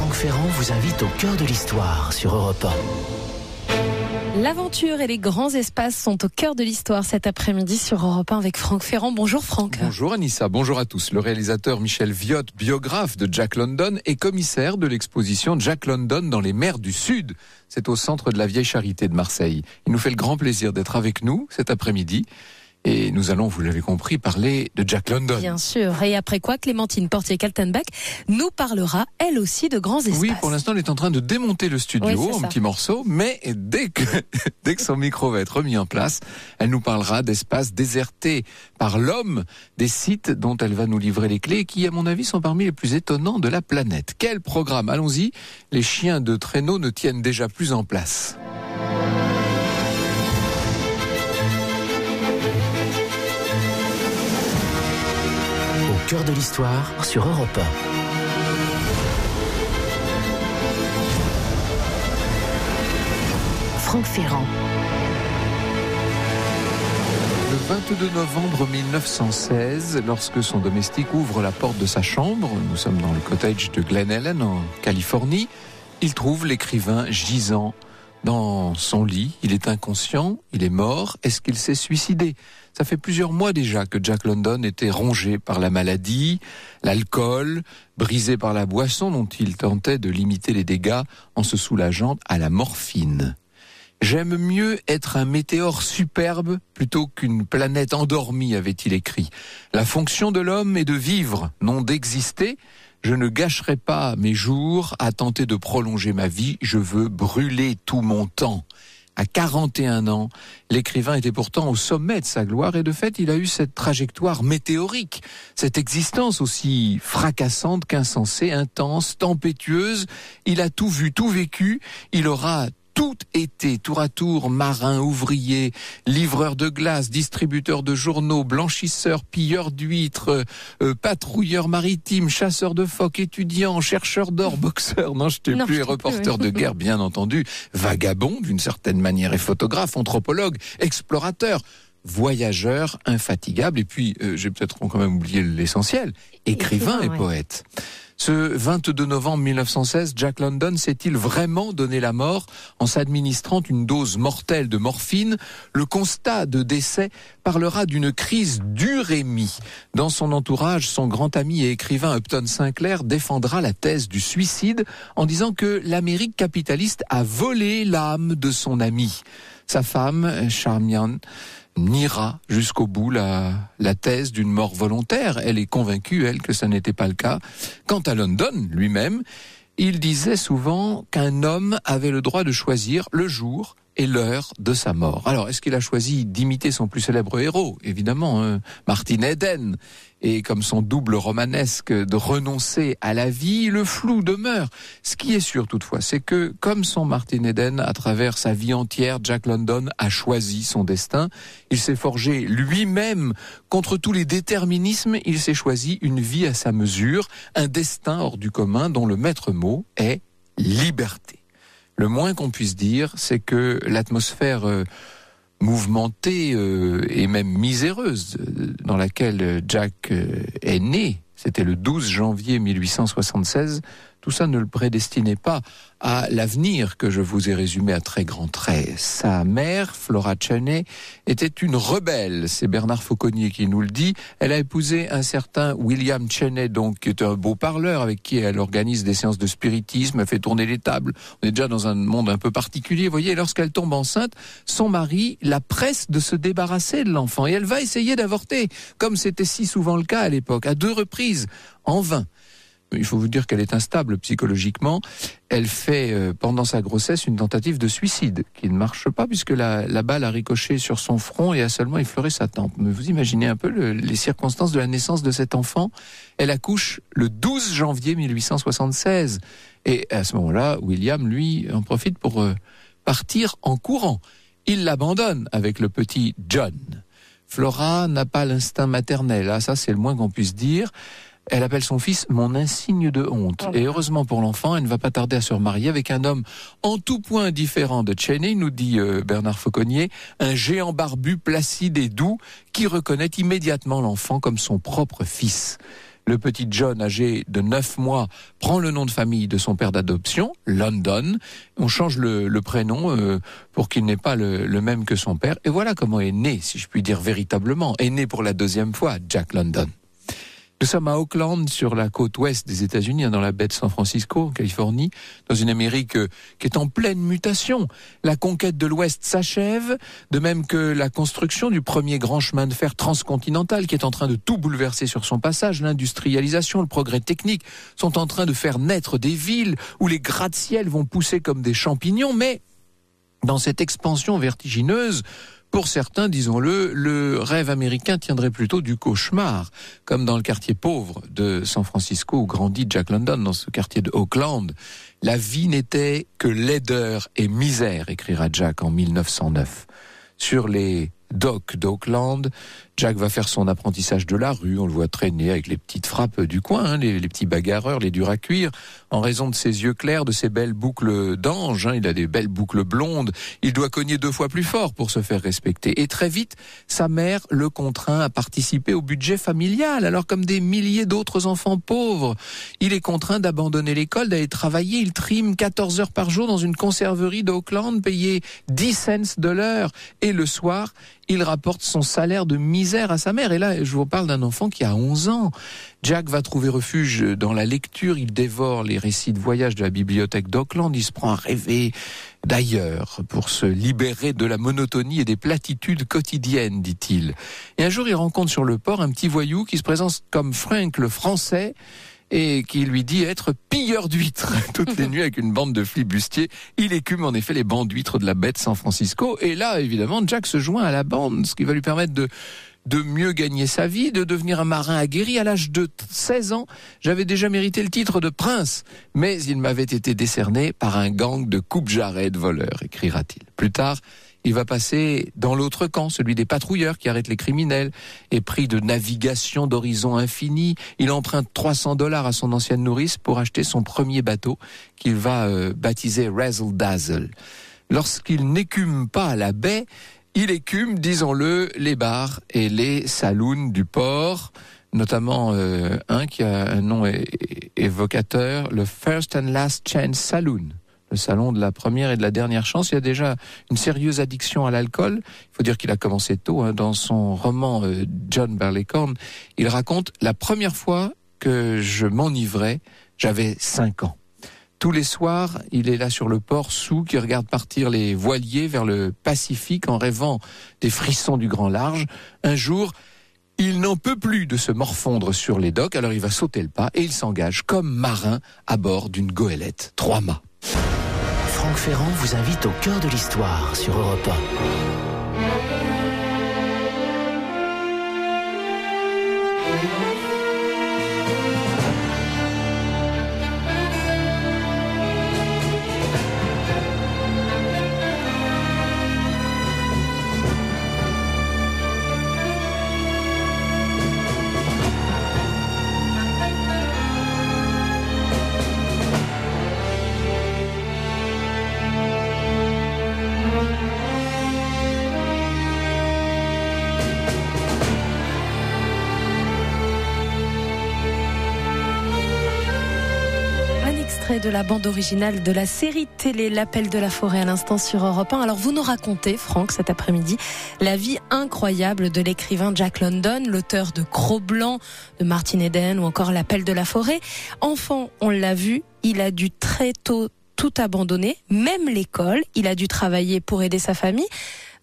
Franck Ferrand vous invite au cœur de l'histoire sur Europe 1. L'aventure et les grands espaces sont au cœur de l'histoire cet après-midi sur Europe 1 avec Franck Ferrand. Bonjour Franck. Bonjour Anissa, bonjour à tous. Le réalisateur Michel Viot, biographe de Jack London et commissaire de l'exposition Jack London dans les mers du Sud. C'est au centre de la Vieille Charité de Marseille. Il nous fait le grand plaisir d'être avec nous cet après-midi. Et nous allons, vous l'avez compris, parler de Jack London. Bien sûr. Et après quoi, Clémentine Portier-Kaltenbach nous parlera, elle aussi, de grands espaces. Oui, pour l'instant, elle est en train de démonter le studio en petits morceaux, mais dès que, dès que son micro va être remis en place, elle nous parlera d'espaces désertés par l'homme, des sites dont elle va nous livrer les clés, qui, à mon avis, sont parmi les plus étonnants de la planète. Quel programme? Allons-y. Les chiens de traîneau ne tiennent déjà plus en place. Cœur de l'histoire sur Europe 1. Franck Ferrand. Le 22 novembre 1916, lorsque son domestique ouvre la porte de sa chambre, nous sommes dans le cottage de Glen Ellen en Californie, il trouve l'écrivain gisant dans son lit. Il est inconscient, il est mort. Est-ce qu'il s'est suicidé? Ça fait plusieurs mois déjà que Jack London était rongé par la maladie, l'alcool, brisé par la boisson dont il tentait de limiter les dégâts en se soulageant à la morphine. J'aime mieux être un météore superbe plutôt qu'une planète endormie, avait-il écrit. La fonction de l'homme est de vivre, non d'exister. Je ne gâcherai pas mes jours à tenter de prolonger ma vie, je veux brûler tout mon temps. À 41 ans, l'écrivain était pourtant au sommet de sa gloire et de fait il a eu cette trajectoire météorique, cette existence aussi fracassante qu'insensée, intense, tempétueuse. Il a tout vu, tout vécu, il aura tout été, tour à tour, marin, ouvrier, livreur de glace, distributeur de journaux, blanchisseur, pilleur d'huîtres, euh, patrouilleur maritime, chasseur de phoques, étudiant, chercheur d'or, boxeur, non, je t'ai plus, reporter de guerre, bien entendu, vagabond, d'une certaine manière, et photographe, anthropologue, explorateur voyageur infatigable, et puis euh, j'ai peut-être quand même oublié l'essentiel, écrivain, et poète. Ce 22 novembre 1916, Jack London s'est-il vraiment donné la mort en s'administrant une dose mortelle de morphine? Le constat de décès parlera d'une crise d'urémie. Dans son entourage, son grand ami et écrivain Upton Sinclair défendra la thèse du suicide en disant que l'Amérique capitaliste a volé l'âme de son ami. Sa femme, Charmian, niera jusqu'au bout la, la thèse d'une mort volontaire. Elle est convaincue, elle, que ça n'était pas le cas. Quant à London lui-même, il disait souvent qu'un homme avait le droit de choisir le jour et l'heure de sa mort. Alors, est-ce qu'il a choisi d'imiter son plus célèbre héros? Évidemment, hein, Martin Eden. Et comme son double romanesque de renoncer à la vie, le flou demeure. Ce qui est sûr toutefois, c'est que comme son Martin Eden, à travers sa vie entière, Jack London a choisi son destin. Il s'est forgé lui-même contre tous les déterminismes. Il s'est choisi une vie à sa mesure, un destin hors du commun dont le maître mot est liberté. Le moins qu'on puisse dire, c'est que l'atmosphère euh, mouvementée euh, et même miséreuse euh, dans laquelle Jack est né, c'était le 12 janvier 1876, tout ça ne le prédestinait pas à l'avenir que je vous ai résumé à très grands traits. Sa mère, Flora Cheney, était une rebelle. C'est Bernard Fauconnier qui nous le dit. Elle a épousé un certain William Cheney, donc, qui est un beau parleur avec qui elle organise des séances de spiritisme, fait tourner les tables. On est déjà dans un monde un peu particulier. Vous voyez, lorsqu'elle tombe enceinte, son mari la presse de se débarrasser de l'enfant et elle va essayer d'avorter, comme c'était si souvent le cas à l'époque, à deux reprises, en vain il faut vous dire qu'elle est instable psychologiquement. Elle fait euh, pendant sa grossesse une tentative de suicide qui ne marche pas puisque la, balle a ricoché sur son front et a seulement effleuré sa tempe. Mais vous imaginez un peu les circonstances de la naissance de cet enfant. Elle accouche le 12 janvier 1876 et à ce moment-là, William lui en profite pour euh, partir en courant. Il l'abandonne avec le petit John. Flora n'a pas l'instinct maternel, ah, ça c'est le moins qu'on puisse dire. Elle appelle son fils mon insigne de honte. Et heureusement pour l'enfant, elle ne va pas tarder à se remarier avec un homme en tout point différent de Cheney, nous dit euh, Bernard Fauconnier, un géant barbu, placide et doux, qui reconnaît immédiatement l'enfant comme son propre fils. Le petit John, âgé de 9 mois, prend le nom de famille de son père d'adoption, London. On change le, prénom euh, pour qu'il n'ait pas le, le, même que son père. Et voilà comment est né, si je puis dire véritablement, est né pour la deuxième fois Jack London. Nous sommes à Oakland, sur la côte ouest des États-Unis, hein, dans la baie de San Francisco, en Californie, dans une Amérique euh, qui est en pleine mutation. La conquête de l'Ouest s'achève, de même que la construction du premier grand chemin de fer transcontinental qui est en train de tout bouleverser sur son passage. L'industrialisation, le progrès technique sont en train de faire naître des villes où les gratte-ciel vont pousser comme des champignons, mais dans cette expansion vertigineuse, pour certains, disons-le, le rêve américain tiendrait plutôt du cauchemar, comme dans le quartier pauvre de San Francisco où grandit Jack London, dans ce quartier de Oakland. La vie n'était que laideur et misère, écrira Jack en 1909. Sur les docks d'Oakland, Jack va faire son apprentissage de la rue, on le voit traîner avec les petites frappes du coin, hein, les, petits bagarreurs, les durs à cuire, en raison de ses yeux clairs, de ses belles boucles d'ange, hein, il a des belles boucles blondes, il doit cogner deux fois plus fort pour se faire respecter. Et très vite, sa mère le contraint à participer au budget familial, alors comme des milliers d'autres enfants pauvres. Il est contraint d'abandonner l'école, d'aller travailler, il trime 14 heures par jour dans une conserverie d'Oakland, payé 10 cents de l'heure, et le soir, il rapporte son salaire de misère à sa mère. Et là, je vous parle d'un enfant qui a 11 ans. Jack va trouver refuge dans la lecture, il dévore les récits de voyage de la bibliothèque d'Auckland, il se prend à rêver d'ailleurs pour se libérer de la monotonie et des platitudes quotidiennes, dit-il. Et un jour, il rencontre sur le port un petit voyou qui se présente comme Frank le français, et qui lui dit être pilleur d'huîtres toutes les nuits avec une bande de flibustiers. Il écume en effet les bandes d'huîtres de la baie de San Francisco. Et là, évidemment, Jack se joint à la bande, ce qui va lui permettre de de mieux gagner sa vie, de devenir un marin aguerri. À l'âge de 16 ans, j'avais déjà mérité le titre de prince, mais il m'avait été décerné par un gang de coupe-jarrets de voleurs, écrira-t-il. Plus tard, il va passer dans l'autre camp, celui des patrouilleurs qui arrêtent les criminels. Et pris de navigation d'horizon infini, il emprunte 300 dollars à son ancienne nourrice pour acheter son premier bateau qu'il va euh, baptiser Razzle Dazzle. Lorsqu'il n'écume pas la baie, il écume, disons-le, les bars et les saloons du port notamment euh, un qui a un nom évocateur, le First and Last Chance Saloon le salon de la première et de la dernière chance. Il y a déjà une sérieuse addiction à l'alcool. Il faut dire qu'il a commencé tôt. Hein. Dans son roman euh, John Barleycorn, il raconte la première fois que je m'enivrais, j'avais cinq ans. Tous les soirs, il est là sur le port sous qui regarde partir les voiliers vers le Pacifique en rêvant des frissons du grand large. Un jour, il n'en peut plus de se morfondre sur les docks, alors il va sauter le pas et il s'engage comme marin à bord d'une goélette, trois mâts. Franck Ferrand vous invite au cœur de l'histoire sur Europe 1. De la bande originale de la série télé L'appel de la forêt à l'instant sur Europe 1. Alors vous nous racontez, Franck, cet après-midi, la vie incroyable de l'écrivain Jack London, l'auteur de Cro-Blanc, de Martin Eden ou encore L'appel de la forêt. Enfant, on l'a vu, il a dû très tôt tout abandonner, même l'école. Il a dû travailler pour aider sa famille.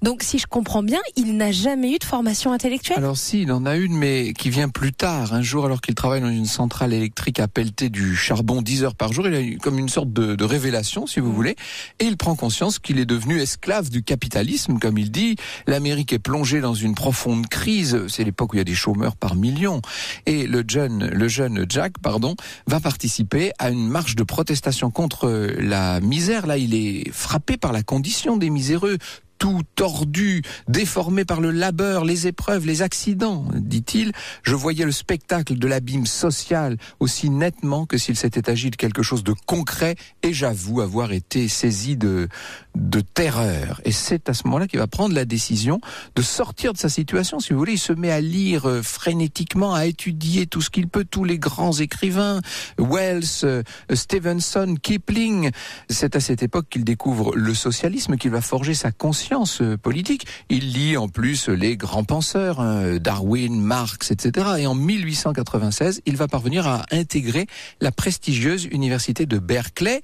Donc, si je comprends bien, il n'a jamais eu de formation intellectuelle. Alors si, il en a une, mais qui vient plus tard. Un jour, alors qu'il travaille dans une centrale électrique à pelleter du charbon 10 heures par jour, il a eu comme une sorte de, de révélation, si vous mmh. voulez, et il prend conscience qu'il est devenu esclave du capitalisme, comme il dit. L'Amérique est plongée dans une profonde crise. C'est l'époque où il y a des chômeurs par millions. Et le jeune, le jeune Jack, pardon, va participer à une marche de protestation contre la misère. Là, il est frappé par la condition des miséreux tout tordu, déformé par le labeur, les épreuves, les accidents, dit-il. Je voyais le spectacle de l'abîme social aussi nettement que s'il s'était agi de quelque chose de concret et j'avoue avoir été saisi de, de terreur. Et c'est à ce moment-là qu'il va prendre la décision de sortir de sa situation. Si vous voulez, il se met à lire euh, frénétiquement, à étudier tout ce qu'il peut, tous les grands écrivains, Wells, euh, Stevenson, Kipling. C'est à cette époque qu'il découvre le socialisme, qu'il va forger sa conscience euh, politique. Il lit en plus les grands penseurs, hein, Darwin, Marx, etc. Et en 1896, il va parvenir à intégrer la prestigieuse université de Berkeley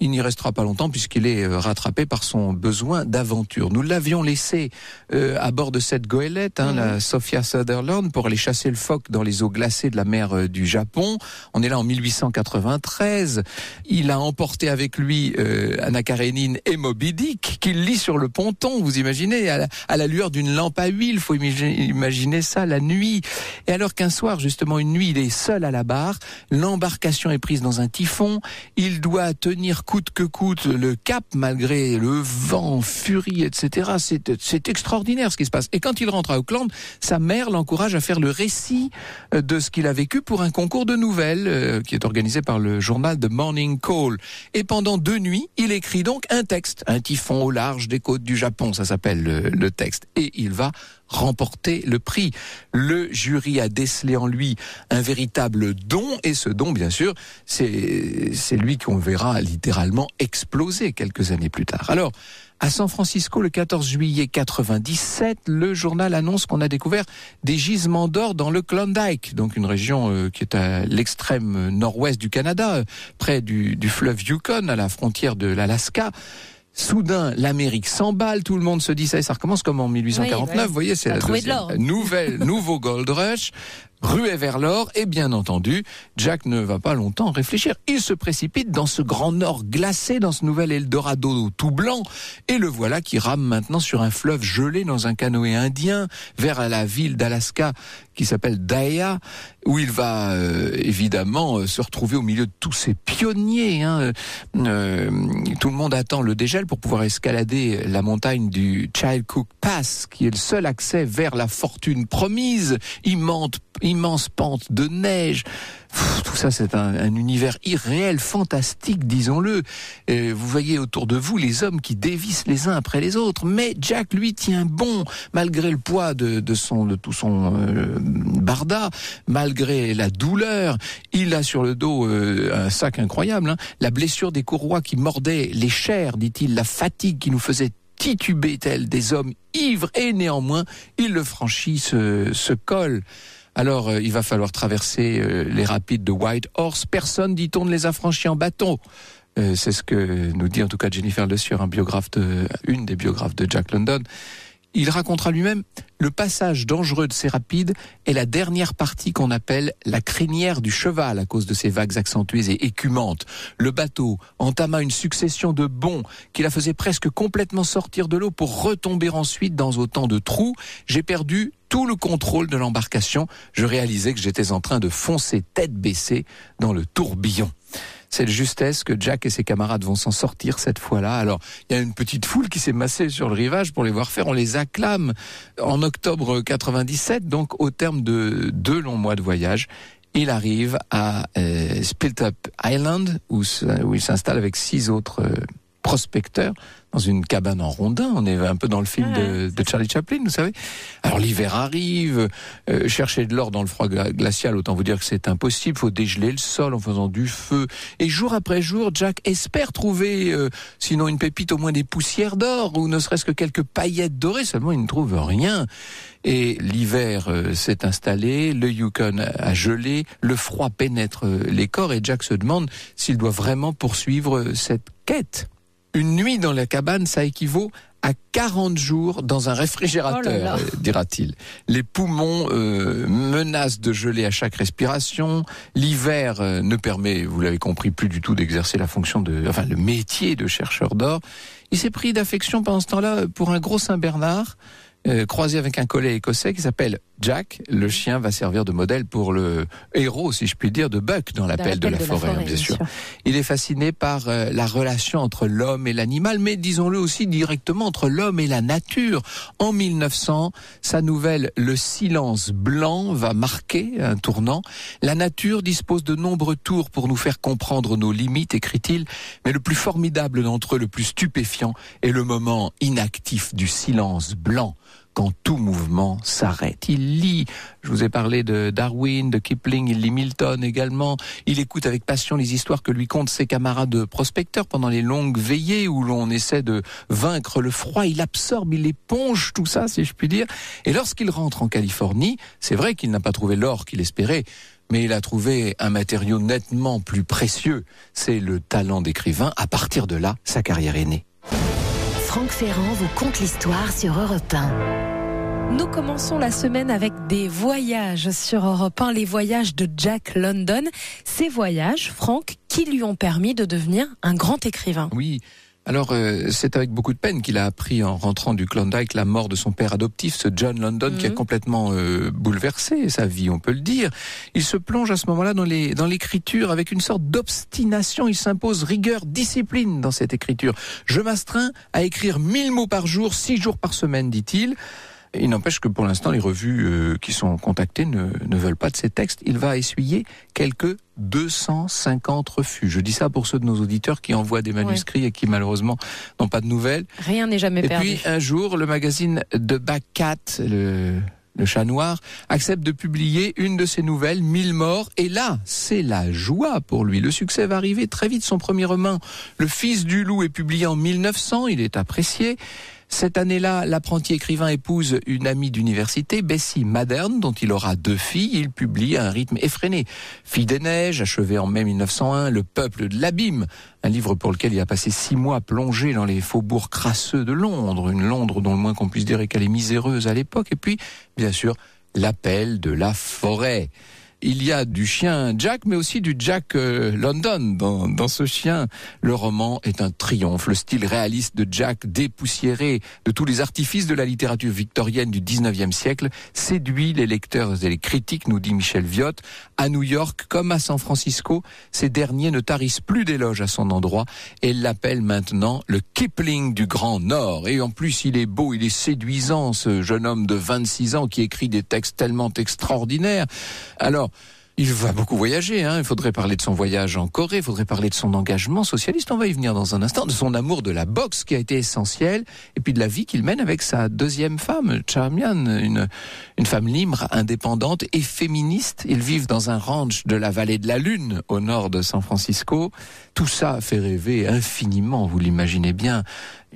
il n'y restera pas longtemps puisqu'il est euh, rattrapé par son besoin d'aventure. Nous l'avions laissé euh, à bord de cette goélette, hein, la Sophia Sutherland, pour aller chasser le phoque dans les eaux glacées de la mer euh, du Japon. On est là en 1893. Il a emporté avec lui Anna Karenine et Moby Dick, qu'il lit sur le ponton. Vous imaginez, à la, lueur d'une lampe à huile. Faut imaginer ça la nuit. Et alors qu'un soir, justement une nuit, il est seul à la barre. L'embarcation est prise dans un typhon. Il doit tenir coûte que coûte le cap malgré le vent, furie, etc. C'est extraordinaire ce qui se passe. Et quand il rentre à Auckland, sa mère l'encourage à faire le récit euh, de ce qu'il a vécu pour un concours de nouvelles euh, qui est organisé par le journal The Morning Call. Et pendant deux nuits, il écrit donc un texte, un typhon au large des côtes du Japon, ça s'appelle le texte. Et il va remporter le prix. Le jury a décelé en lui un véritable don et ce don, bien sûr, c'est lui qu'on verra littéralement exploser quelques années plus tard. Alors, à San Francisco, le 14 juillet 97, le journal annonce qu'on a découvert des gisements d'or dans le Klondike, donc une région euh, qui est à l'extrême nord-ouest du Canada, euh, près du, du fleuve Yukon, à la frontière de l'Alaska. Soudain, l'Amérique s'emballe, tout le monde se dit ça et ça recommence comme en 1849. Vous voyez, c'est la nouvelle, nouveau Gold Rush ruée vers l'or et bien entendu, Jack ne va pas longtemps réfléchir. Il se précipite dans ce grand nord glacé, dans ce nouvel Eldorado tout blanc et le voilà qui rame maintenant sur un fleuve gelé dans un canoë indien vers la ville d'Alaska qui s'appelle Daya où il va euh, évidemment euh, se retrouver au milieu de tous ces pionniers. Hein. Euh, tout le monde attend le dégel pour pouvoir escalader la montagne du Chilcook Pass qui est le seul accès vers la fortune promise, immense pente de neige. tout ça, c'est un, univers irréel, fantastique, disons-le. Vous voyez autour de vous les hommes qui dévissent les uns après les autres. Mais Jack, lui, tient bon, malgré le poids de, son, de tout son euh, barda, malgré la douleur. Il a sur le dos euh, un sac incroyable. Hein. La blessure des courroies qui mordaient les chairs, dit-il, la fatigue qui nous faisait tituber tel des hommes ivres. Et néanmoins, il le franchit, ce col. Alors, euh, il va falloir traverser euh, les rapides de White Horse. Personne, dit-on, ne les a franchis en bateau. Euh, c'est ce que nous dit en tout cas Jennifer Le un biographe de, une des biographes de Jack London. Il racontera lui-même le passage dangereux de ces rapides est la dernière partie qu'on appelle la crinière du cheval à cause de ces vagues accentuées et écumantes. Le bateau entama une succession de bonds qui la faisaient presque complètement sortir de l'eau pour retomber ensuite dans autant de trous. J'ai perdu tout le contrôle de l'embarcation. Je réalisais que j'étais en train de foncer tête baissée dans le tourbillon cette justesse que Jack et ses camarades vont s'en sortir cette fois-là. Alors, il y a une petite foule qui s'est massée sur le rivage pour les voir faire. On les acclame. En octobre 97, donc au terme de deux longs mois de voyage, il arrive à euh, Up Island où, où il s'installe avec six autres euh, prospecteurs dans une cabane en rondin. On est un peu dans le film de, Charlie Chaplin, vous savez. Alors l'hiver arrive, euh, chercher de l'or dans le froid glacial, autant vous dire que c'est impossible. Faut dégeler le sol en faisant du feu. Et jour après jour, Jack espère trouver, euh, sinon une pépite, au moins des poussières d'or ou ne serait-ce que quelques paillettes dorées. Seulement, il ne trouve rien. Et l'hiver euh, s'est installé, le Yukon a gelé, le froid pénètre les corps et Jack se demande s'il doit vraiment poursuivre cette quête. Une nuit dans la cabane, ça équivaut à 40 jours dans un réfrigérateur, oh dira-t-il. Les poumons euh, menacent de geler à chaque respiration. L'hiver euh, ne permet, vous l'avez compris, plus du tout d'exercer la fonction de, enfin, le métier de chercheur d'or. Il s'est pris d'affection pendant ce temps-là pour un gros Saint-Bernard euh, croisé avec un collet écossais qui s'appelle Jack. Le chien va servir de modèle pour le héros, si je puis dire, de Buck dans l'appel de, la forêt, bien, sûr. Il est fasciné par euh, la relation entre l'homme et l'animal, mais disons-le aussi directement entre l'homme et la nature. En 1900, sa nouvelle Le silence blanc va marquer un tournant. La nature dispose de nombreux tours pour nous faire comprendre nos limites, écrit-il, mais le plus formidable d'entre eux, le plus stupéfiant, est le moment inactif du silence blanc quand tout mouvement s'arrête. Il lit, je vous ai parlé de Darwin, de Kipling, il lit Milton également. Il écoute avec passion les histoires que lui content ses camarades de prospecteurs pendant les longues veillées où l'on essaie de vaincre le froid. Il absorbe, il éponge tout ça, si je puis dire. Et lorsqu'il rentre en Californie, c'est vrai qu'il n'a pas trouvé l'or qu'il espérait, mais il a trouvé un matériau nettement plus précieux. C'est le talent d'écrivain. À partir de là, sa carrière est née. Franck Ferrand vous conte l'histoire sur Europe 1. Nous commençons la semaine avec des voyages sur Europe 1, les voyages de Jack London. Ces voyages, Franck, qui lui ont permis de devenir un grand écrivain? Oui, alors, euh, c'est avec beaucoup de peine qu'il a appris en rentrant du Klondike la mort de son père adoptif, ce John London, qui a mhm. complètement euh, bouleversé sa vie, on peut le dire. Il se plonge à ce moment-là dans les dans l'écriture avec une sorte d'obstination. Il s'impose rigueur, discipline dans cette écriture. Je m'astreins à écrire mille mots par jour, six jours par semaine, dit-il. Il n'empêche que pour l'instant, les revues euh, qui sont contactées ne, ne, veulent pas de ces textes. Il va essuyer quelques 250 refus. Je dis ça pour ceux de nos auditeurs qui envoient des manuscrits et qui malheureusement n'ont pas de nouvelles. Rien n'est jamais perdu. Et puis un jour, le magazine de Bacat, le, le chat noir, accepte de publier une de ses nouvelles, Mille morts, et là, c'est la joie pour lui. Le succès va arriver très vite. Son premier roman, Le Fils du loup, est publié en 1900, il est apprécié. Cette année-là, l'apprenti écrivain épouse une amie d'université, Bessie Madern, dont il aura deux filles. Il publie à un rythme effréné. Fille des neiges, achevé en mai 1901, Le peuple de l'abîme, un livre pour lequel il a passé six mois plongé dans les faubourgs crasseux de Londres, une Londres dont le moins qu'on puisse dire est qu'elle est miséreuse à l'époque. Et puis, bien sûr, L'appel de la forêt il y a du chien Jack, mais aussi du Jack euh, London. Dans, dans ce chien, le roman est un triomphe. Le style réaliste de Jack, dépoussiéré de tous les artifices de la littérature victorienne du 19e siècle, séduit les lecteurs et les critiques, nous dit Michel Viotte. À New York, comme à San Francisco, ces derniers ne tarissent plus d'éloges à son endroit et l'appellent maintenant le Kipling du Grand Nord. Et en plus, il est beau, il est séduisant, ce jeune homme de 26 ans qui écrit des textes tellement extraordinaires. Alors, il va beaucoup voyager. Hein. Il faudrait parler de son voyage en Corée, il faudrait parler de son engagement socialiste. On va y venir dans un instant, de son amour de la boxe qui a été essentiel, et puis de la vie qu'il mène avec sa deuxième femme, Charmian, une, une femme libre, indépendante et féministe. Ils vivent dans un ranch de la vallée de la Lune, au nord de San Francisco. Tout ça fait rêver infiniment, vous l'imaginez bien.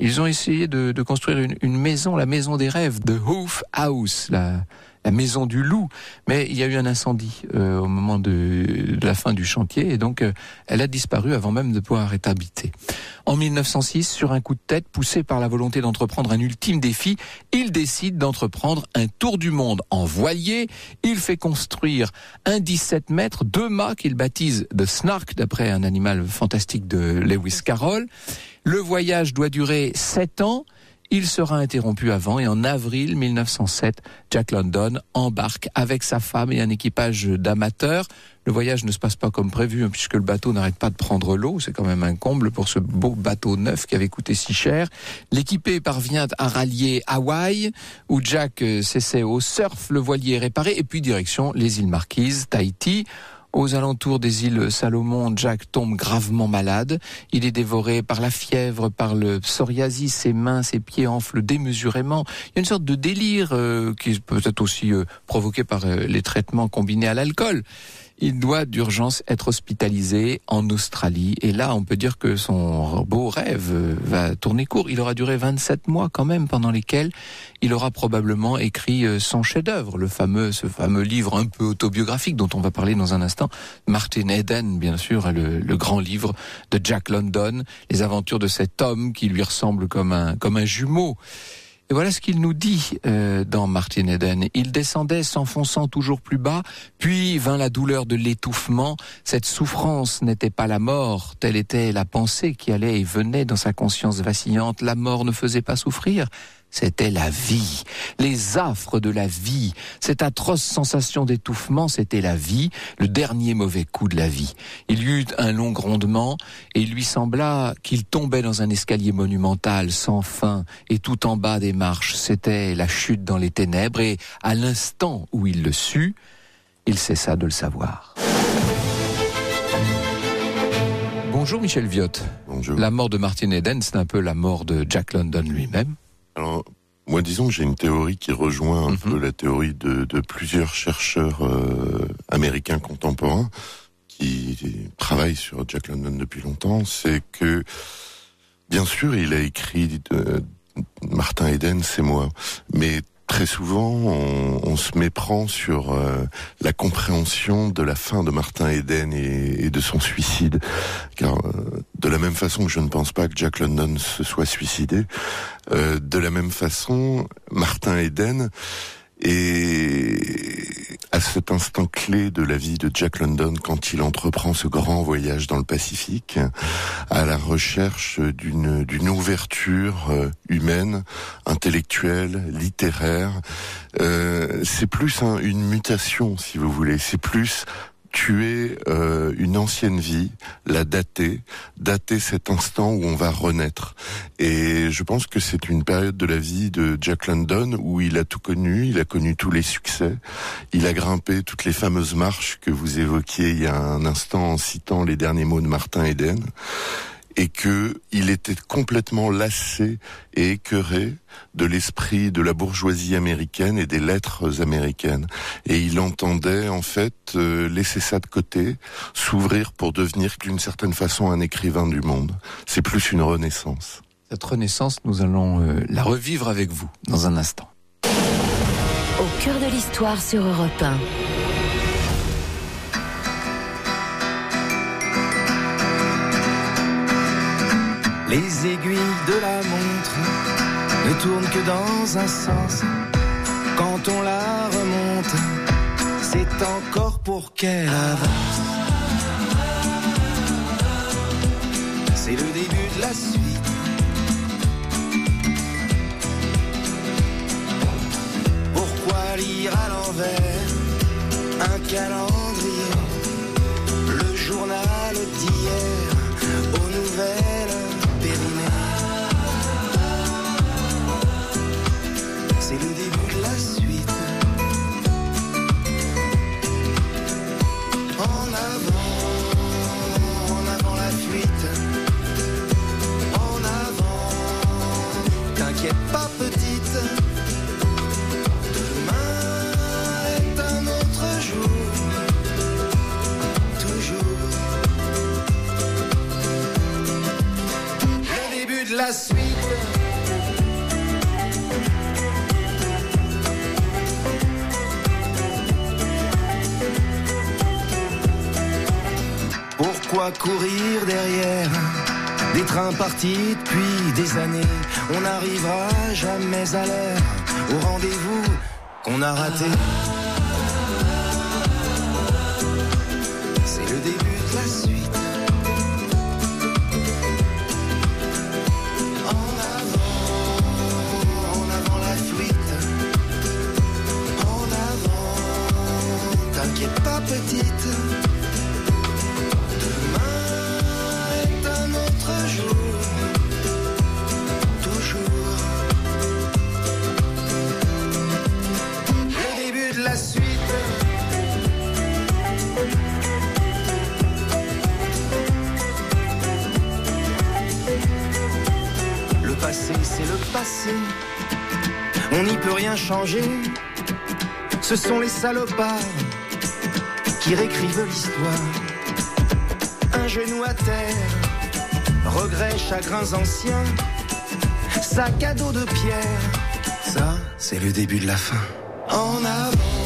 Ils ont essayé de, construire une, une, maison, la maison des rêves, de Hoof House, la la maison du loup. Mais il y a eu un incendie euh, au moment de, la fin du chantier et donc euh, elle a disparu avant même de pouvoir être habitée. En 1906, sur un coup de tête, poussé par la volonté d'entreprendre un ultime défi, il décide d'entreprendre un tour du monde en voilier. Il fait construire un 17 mètres, deux mâts qu'il baptise The Snark, d'après un animal fantastique de Lewis Carroll. Le voyage doit durer sept ans. Il sera interrompu avant et en avril 1907, Jack London embarque avec sa femme et un équipage d'amateurs. Le voyage ne se passe pas comme prévu hein, puisque le bateau n'arrête pas de prendre l'eau. C'est quand même un comble pour ce beau bateau neuf qui avait coûté si cher. L'équipé parvient à rallier Hawaï où Jack euh, s'essaie au surf, le voilier est réparé et puis direction les îles Marquises, Tahiti. Aux alentours des îles Salomon, Jack tombe gravement malade. Il est dévoré par la fièvre, par le psoriasis, ses mains, ses pieds enflent démesurément. Il y a une sorte de délire euh, qui peut être aussi euh, provoqué par euh, les traitements combinés à l'alcool il doit d'urgence être hospitalisé en Australie. Et là, on peut dire que son beau rêve va tourner court. Il aura duré 27 mois quand même, pendant lesquels il aura probablement écrit euh, son chef-d'œuvre, le fameux, ce fameux livre un peu autobiographique dont on va parler dans un instant. Martin Eden, bien sûr, le, le grand livre de Jack London, les aventures de cet homme qui lui ressemble comme un, comme un jumeau. Et voilà ce qu'il nous dit euh, dans Martin Eden. Il descendait s'enfonçant toujours plus bas, puis vint la douleur de l'étouffement. Cette souffrance n'était pas la mort, telle était la pensée qui allait et venait dans sa conscience vacillante. La mort ne faisait pas souffrir, c'était la vie, les affres de la vie, cette atroce sensation d'étouffement, c'était la vie, le dernier mauvais coup de la vie. Il y eut un long grondement, et il lui sembla qu'il tombait dans un escalier monumental sans fin, et tout en bas des marches, c'était la chute dans les ténèbres, et à l'instant où il le sut, il cessa de le savoir. Bonjour Michel Viotte. Bonjour. La mort de Martin Eden, c'est un peu la mort de Jack London lui-même. Alors, moi, disons que j'ai une théorie qui rejoint un Mhm. peu la théorie de, de plusieurs chercheurs euh, américains contemporains qui travaillent sur Jack London depuis longtemps. C'est que, bien sûr, il a écrit Martin Eden, c'est moi, mais très souvent, on, se méprend sur euh, la compréhension de la fin de Martin Eden et, et de son suicide. Car euh, de la même façon que je ne pense pas que Jack London se soit suicidé, euh, de la même façon, Martin Eden est à cet instant clé de la vie de Jack London quand il entreprend ce grand voyage dans le Pacifique à la recherche d'une d'une ouverture euh, humaine, intellectuelle, littéraire. Euh, c'est plus un- une mutation, si vous voulez. C'est plus tuer euh, une ancienne vie, la dater, dater cet instant où on va renaître. Et je pense que c'est une période de la vie de Jack London où il a tout connu, il a connu tous les succès, il a grimpé toutes les fameuses marches que vous évoquiez il y a un instant en citant les derniers mots de Martin Eden et que il était complètement lassé et écœuré de l'esprit de la bourgeoisie américaine et des lettres américaines. Et il entendait en fait euh, laisser ça de côté, s'ouvrir pour devenir d'une certaine façon un écrivain du monde. C'est plus une renaissance. Cette renaissance, nous allons euh, la revivre avec vous dans un instant. Au cœur de l'histoire sur Europe 1. Les aiguilles de la montre ne tournent que dans un sens. Quand on la remonte, c'est encore pour qu'elle avance. C'est le début de la suite. Pourquoi lire à l'envers un calendrier, le journal d'hier aux nouvelles En avant, en avant la fuite. En avant, t'inquiète pas petite. Demain est un autre jour. Toujours. Le début de la suite. Pourquoi courir derrière des trains partis depuis des années On n'arrivera jamais à l'heure au rendez-vous qu'on a raté. Ce sont les salopards qui réécrivent l'histoire un genou à terre, regrets, chagrins anciens, sac à dos de pierre. Ça, c'est le début de la fin. En avant,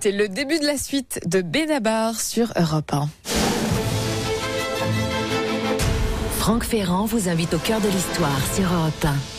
C'était le début de la suite de Benabar sur Europe 1. Franck Ferrand vous invite au cœur de l'histoire sur Europe 1.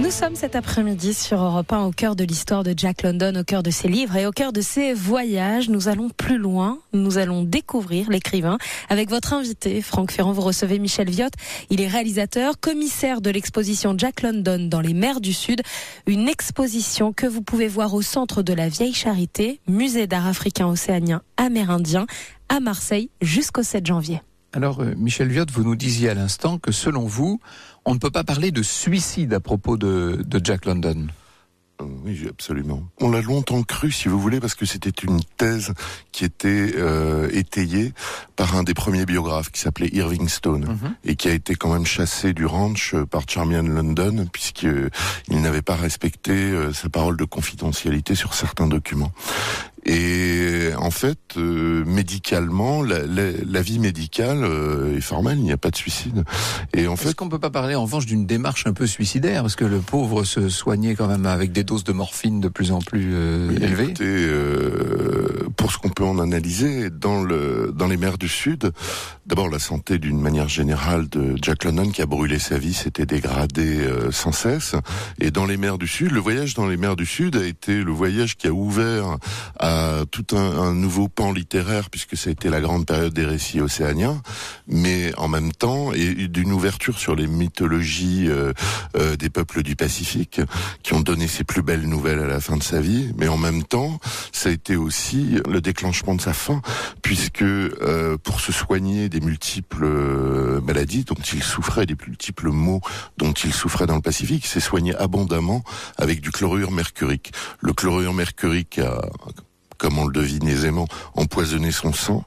Nous sommes cet après-midi sur Europe 1 au cœur de l'histoire de Jack London, au cœur de ses livres et au cœur de ses voyages. Nous allons plus loin, nous allons découvrir l'écrivain avec votre invité, Franck Ferrand. Vous recevez Michel Viotte. Il est réalisateur, commissaire de l'exposition Jack London dans les mers du Sud. Une exposition que vous pouvez voir au centre de la Vieille Charité, musée d'art africain océanien amérindien, à Marseille jusqu'au 7 janvier. Alors, euh, Michel Viotte, vous nous disiez à l'instant que selon vous, on ne peut pas parler de suicide à propos de, de Jack London. Euh, Oui, absolument. On l'a longtemps cru, si vous voulez, parce que c'était une thèse qui était euh, étayée par un des premiers biographes qui s'appelait Irving Stone Mhm. et qui a été quand même chassé du ranch euh, par Charmian London puisqu'il n'avait pas respecté sa parole de confidentialité sur certains documents. Et en fait, euh, médicalement, la, la- la vie médicale euh, est formelle, il n'y a pas de suicide. Et en Est-ce fait, qu'on peut pas parler en revanche d'une démarche un peu suicidaire? Parce que le pauvre se soignait quand même avec des doses de morphine de plus en plus euh, élevées. écoutez, euh, pour ce qu'on peut en analyser, dans, le, dans les mers du Sud, d'abord la santé d'une manière générale de Jack London qui a brûlé sa vie s'était dégradée euh, sans cesse. Et dans les mers du Sud, le voyage dans les mers du Sud a été le voyage qui a ouvert à tout un, un nouveau pan littéraire puisque ça a été la grande période des récits océaniens, mais en même temps et d'une ouverture sur les mythologies euh, euh, des peuples du Pacifique qui ont donné ses plus belles nouvelles à la fin de sa vie, mais en même temps, ça a été aussi le déclenchement de sa fin, puisque euh, pour se soigner des multiples euh, maladies dont il souffrait, des multiples maux dont il souffrait dans le Pacifique, il s'est soigné abondamment avec du chlorure mercurique. Le chlorure mercurique a comme on le devine aisément, empoisonné son sang,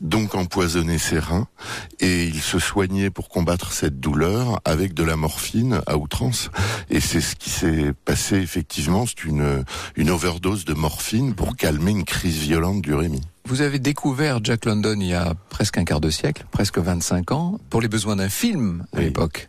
donc empoisonné ses reins, et il se soignait pour combattre cette douleur avec de la morphine à outrance. Et c'est ce qui s'est passé effectivement, c'est une, une overdose de morphine pour calmer une crise violente du Rémi. Vous avez découvert Jack London il y a presque un quart de siècle, presque 25 ans, pour les besoins d'un film à Oui. l'époque.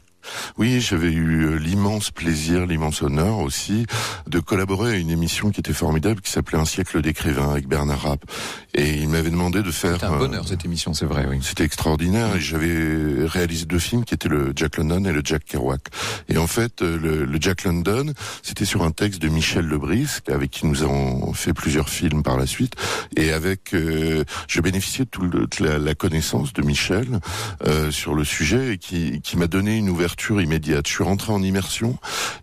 Oui, j'avais eu euh, l'immense plaisir, l'immense honneur aussi de collaborer à une émission qui était formidable, qui s'appelait Un siècle d'écrivains avec Bernard Rapp. Et il m'avait demandé de faire... C'est un euh, bonheur cette émission, c'est vrai, oui. C'était extraordinaire et j'avais réalisé deux films qui étaient le Jack London et le Jack Kerouac. Et en fait, euh, le, le Jack London, c'était sur un texte de Michel Lebris, avec qui nous avons fait plusieurs films par la suite. Et avec, euh, je bénéficiais de toute la, la connaissance de Michel euh, sur le sujet et qui, qui m'a donné une ouverture immédiate. Je suis rentré en immersion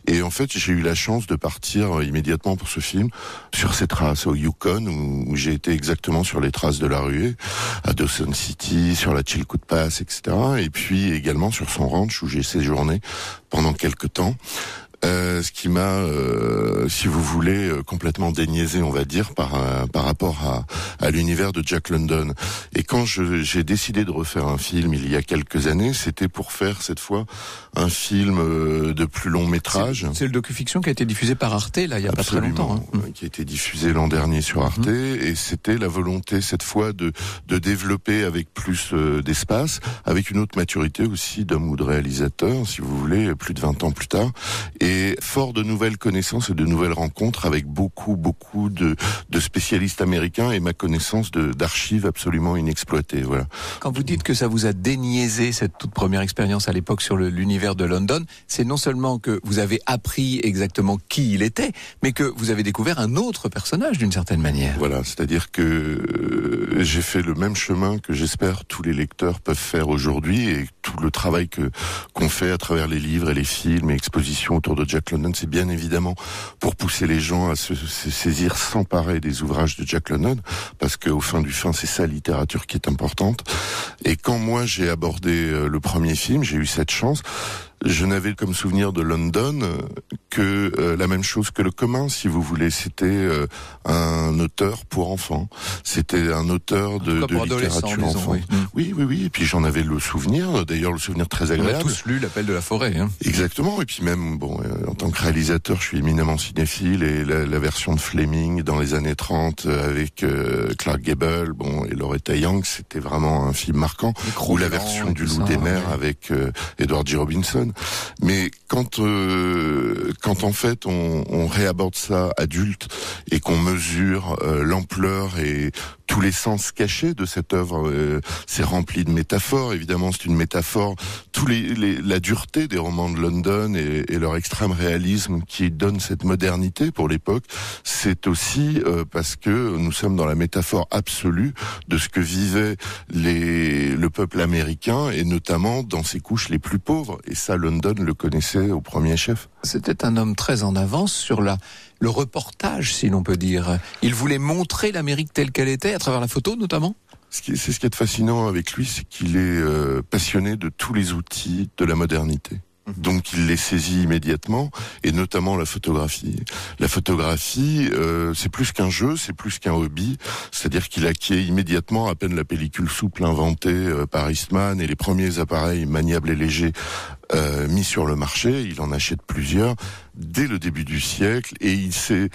et en fait, j'ai eu la chance de partir euh, immédiatement pour ce film sur ces traces au Yukon où, j'ai été exactement sur les traces de la ruée à Dawson City, sur la Chilkoot Pass, etc. Et puis également sur son ranch où j'ai séjourné pendant quelques temps. Euh, ce qui m'a, euh, si vous voulez, euh, complètement déniaisé, on va dire, par euh, par rapport à, à l'univers de Jack London. Et quand j'ai décidé de refaire un film il y a quelques années, c'était pour faire cette fois un film de plus long métrage. C'est le docu-fiction qui a été diffusé par Arte, là, il y a pas très Absolument, longtemps. hein. qui a été diffusé l'an dernier sur Arte, et c'était la volonté cette fois de de développer avec plus d'espace, avec une autre maturité aussi d'homme ou de réalisateur, si vous voulez, plus de 20 ans plus tard, et fort de nouvelles connaissances et de nouvelles rencontres avec beaucoup beaucoup de de spécialistes américains et ma connaissance d'archives absolument inexploitées. Voilà. Quand vous dites que ça vous a déniaisé cette toute première expérience à l'époque sur l'univers de London, c'est non seulement que vous avez appris exactement qui il était, mais que vous avez découvert un autre personnage d'une certaine manière. Voilà, c'est-à-dire que euh, j'ai fait le même chemin que j'espère tous les lecteurs peuvent faire aujourd'hui et tout le travail que qu'on fait à travers les livres et les films et expositions autour de Jack London, c'est bien évidemment pour pousser les gens à se, se saisir, s'emparer des ouvrages de Jack London, parce qu'au fin du fin, c'est sa littérature qui est importante. Et quand moi j'ai abordé euh, le premier film, j'ai eu cette chance. Je n'avais comme souvenir de London que euh, la même chose que le commun, si vous voulez. C'était euh, un auteur pour enfants. C'était un auteur de, de littérature enfant. oui. Mm. Oui, oui, oui. Et puis j'en avais le souvenir, d'ailleurs le souvenir très On a agréable. tous lu L'appel de la forêt. Hein. Exactement. Et puis même, bon, euh, en tant que réalisateur, je suis éminemment cinéphile et la, la version de Fleming dans les années 30 euh, avec euh, Clark Gable, bon, et Loretta Young, c'était vraiment un film marquant. Ou la version du Loup ça, des mers ouais. avec euh, Edward G. Robinson. Mais quand euh, quand en fait on, on réaborde ça adulte et qu'on mesure euh, l'ampleur et tous les sens cachés de cette œuvre. Euh, c'est rempli de métaphores, évidemment, c'est une métaphore. Tous les, les, la dureté des romans de London et, et, leur extrême réalisme qui donne cette modernité pour l'époque, c'est aussi euh, parce que nous sommes dans la métaphore absolue de ce que vivait les, le peuple américain et notamment dans ses couches les plus pauvres. Et ça, London le connaissait au premier chef. C'était un homme très en avance sur la le reportage, si l'on peut dire. Il voulait montrer l'Amérique telle qu'elle était, à travers la photo notamment c'est ce qui est fascinant avec lui, c'est qu'il est euh, passionné de tous les outils de la modernité. Mhm. Donc il les saisit immédiatement, et notamment la photographie. La photographie, euh, c'est plus qu'un jeu, c'est plus qu'un hobby. C'est-à-dire qu'il acquiert immédiatement, à peine la pellicule souple inventée euh, par Eastman et les premiers appareils maniables et légers euh, mis sur le marché. Il en achète plusieurs dès le début du siècle et il s'est,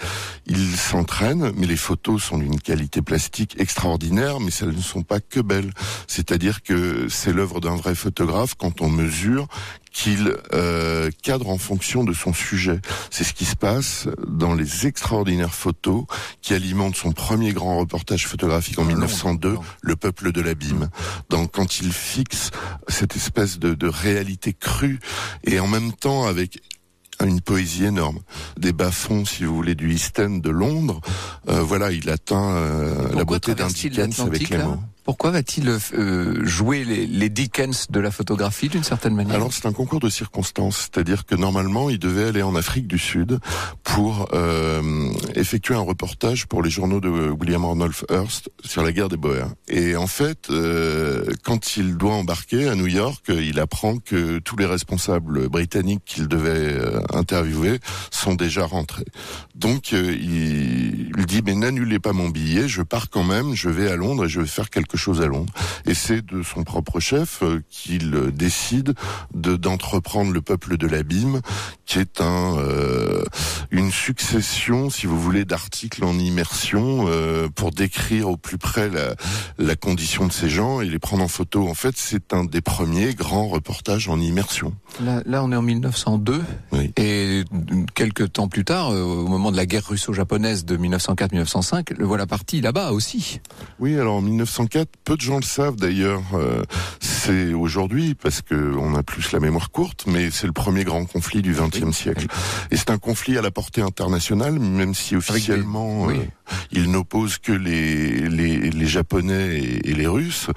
il s'entraîne. Mais les photos sont d'une qualité plastique extraordinaire, mais elles ne sont pas que belles. C'est-à-dire que c'est l'œuvre d'un vrai photographe quand on mesure qu'il euh, cadre en fonction de son sujet. C'est ce qui se passe dans les extraordinaires photos qui alimentent son premier grand reportage photographique en 1902, Le peuple de l'abîme. Donc quand il fixe cette espèce de, de réalité crue et en même temps avec une poésie énorme, des bas-fonds, si vous voulez, du East End de Londres. Euh, voilà, il atteint euh, la beauté d'un Dickens avec les mots. Pourquoi va-t-il euh, jouer les, les, Dickens de la photographie d'une certaine manière? Alors c'est un concours de circonstances, c'est-à-dire que normalement il devait aller en Afrique du Sud pour euh, effectuer un reportage pour les journaux de William Randolph Hearst sur la guerre des Boers. Et en fait, euh, quand il doit embarquer à New York, il apprend que tous les responsables britanniques qu'il devait euh, interviewer sont déjà rentrés. Donc euh, il, il dit mais n'annulez pas mon billet, je pars quand même, je vais à Londres et je vais faire quelque chose à Londres. Et c'est de son propre chef euh, qu'il décide de d'entreprendre le peuple de l'abîme, qui est un euh, une succession, si vous voulez, d'articles en immersion euh, pour décrire au plus près la, la condition de ces gens et les prendre en photo. En fait, c'est un des premiers grands reportages en immersion. Là, là on est en 1902 oui. et quelques temps plus tard, euh, au moment de la guerre russo-japonaise de 1904-1905, le voilà parti là-bas aussi. Oui, alors en 1904, peu de gens le savent d'ailleurs. Euh, c'est aujourd'hui parce que on a plus la mémoire courte, mais c'est le premier grand conflit du XXe siècle. Et c'est un conflit à la portée internationale, même si officiellement oui. euh, il n'oppose que les, les, les Japonais et, et, les Russes.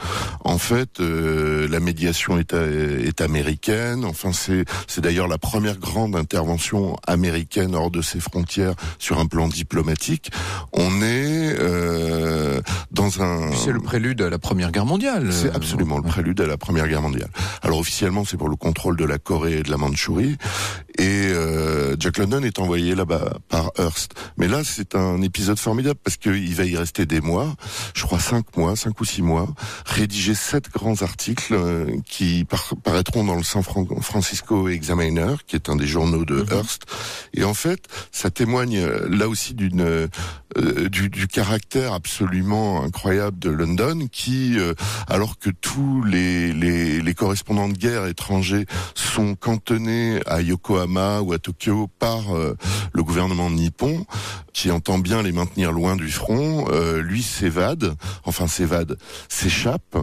En fait, euh, la médiation est, est américaine. Enfin, c'est c'est d'ailleurs la première grande intervention américaine hors de ses frontières sur un plan diplomatique. On est euh, dans un. C'est le prélude à la Première Guerre mondiale. C'est absolument le prélude à la Première Guerre mondiale. Alors officiellement, c'est pour le contrôle de la Corée et de la Mandchourie. Et euh, Jack London est envoyé là-bas par Hearst. Mais là, c'est un épisode formidable parce qu'il va y rester des mois, je crois cinq mois, cinq ou six mois, rédiger sept grands articles euh, qui par paraîtront dans le San Francisco Examiner, qui est un des journaux de Mhm. Hearst. Et en fait, ça témoigne euh, là aussi d'une euh, du, du, caractère absolument incroyable de London, qui, euh, alors que tous les, les, les correspondants de guerre étrangers sont cantonnés à Yokohama ou à Tokyo par euh, le gouvernement nippon, qui entend bien les maintenir loin du front, euh, lui s'évade, enfin s'évade, s'échappe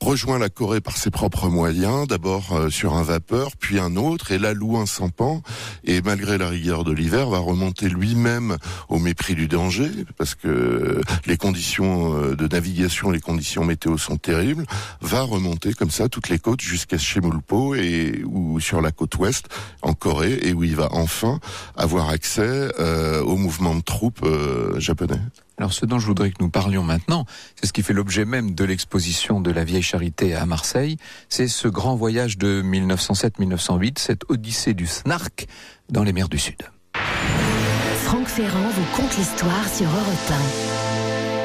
rejoint la Corée par ses propres moyens, d'abord euh, sur un vapeur, puis un autre, et là loue un sampan, et malgré la rigueur de l'hiver, va remonter lui-même au mépris du danger, parce que les conditions euh, de navigation, les conditions météo sont terribles, va remonter comme ça toutes les côtes jusqu'à Chemulpo et ou sur la côte ouest en Corée, et où il va enfin avoir accès euh, au mouvement de troupes euh, japonais. Alors ce dont je voudrais que nous parlions maintenant, c'est ce qui fait l'objet même de l'exposition de la Vieille Charité à Marseille, c'est ce grand voyage de 1907-1908, cette odyssée du Snark dans les mers du Sud. Franck Ferrand vous conte l'histoire sur Europe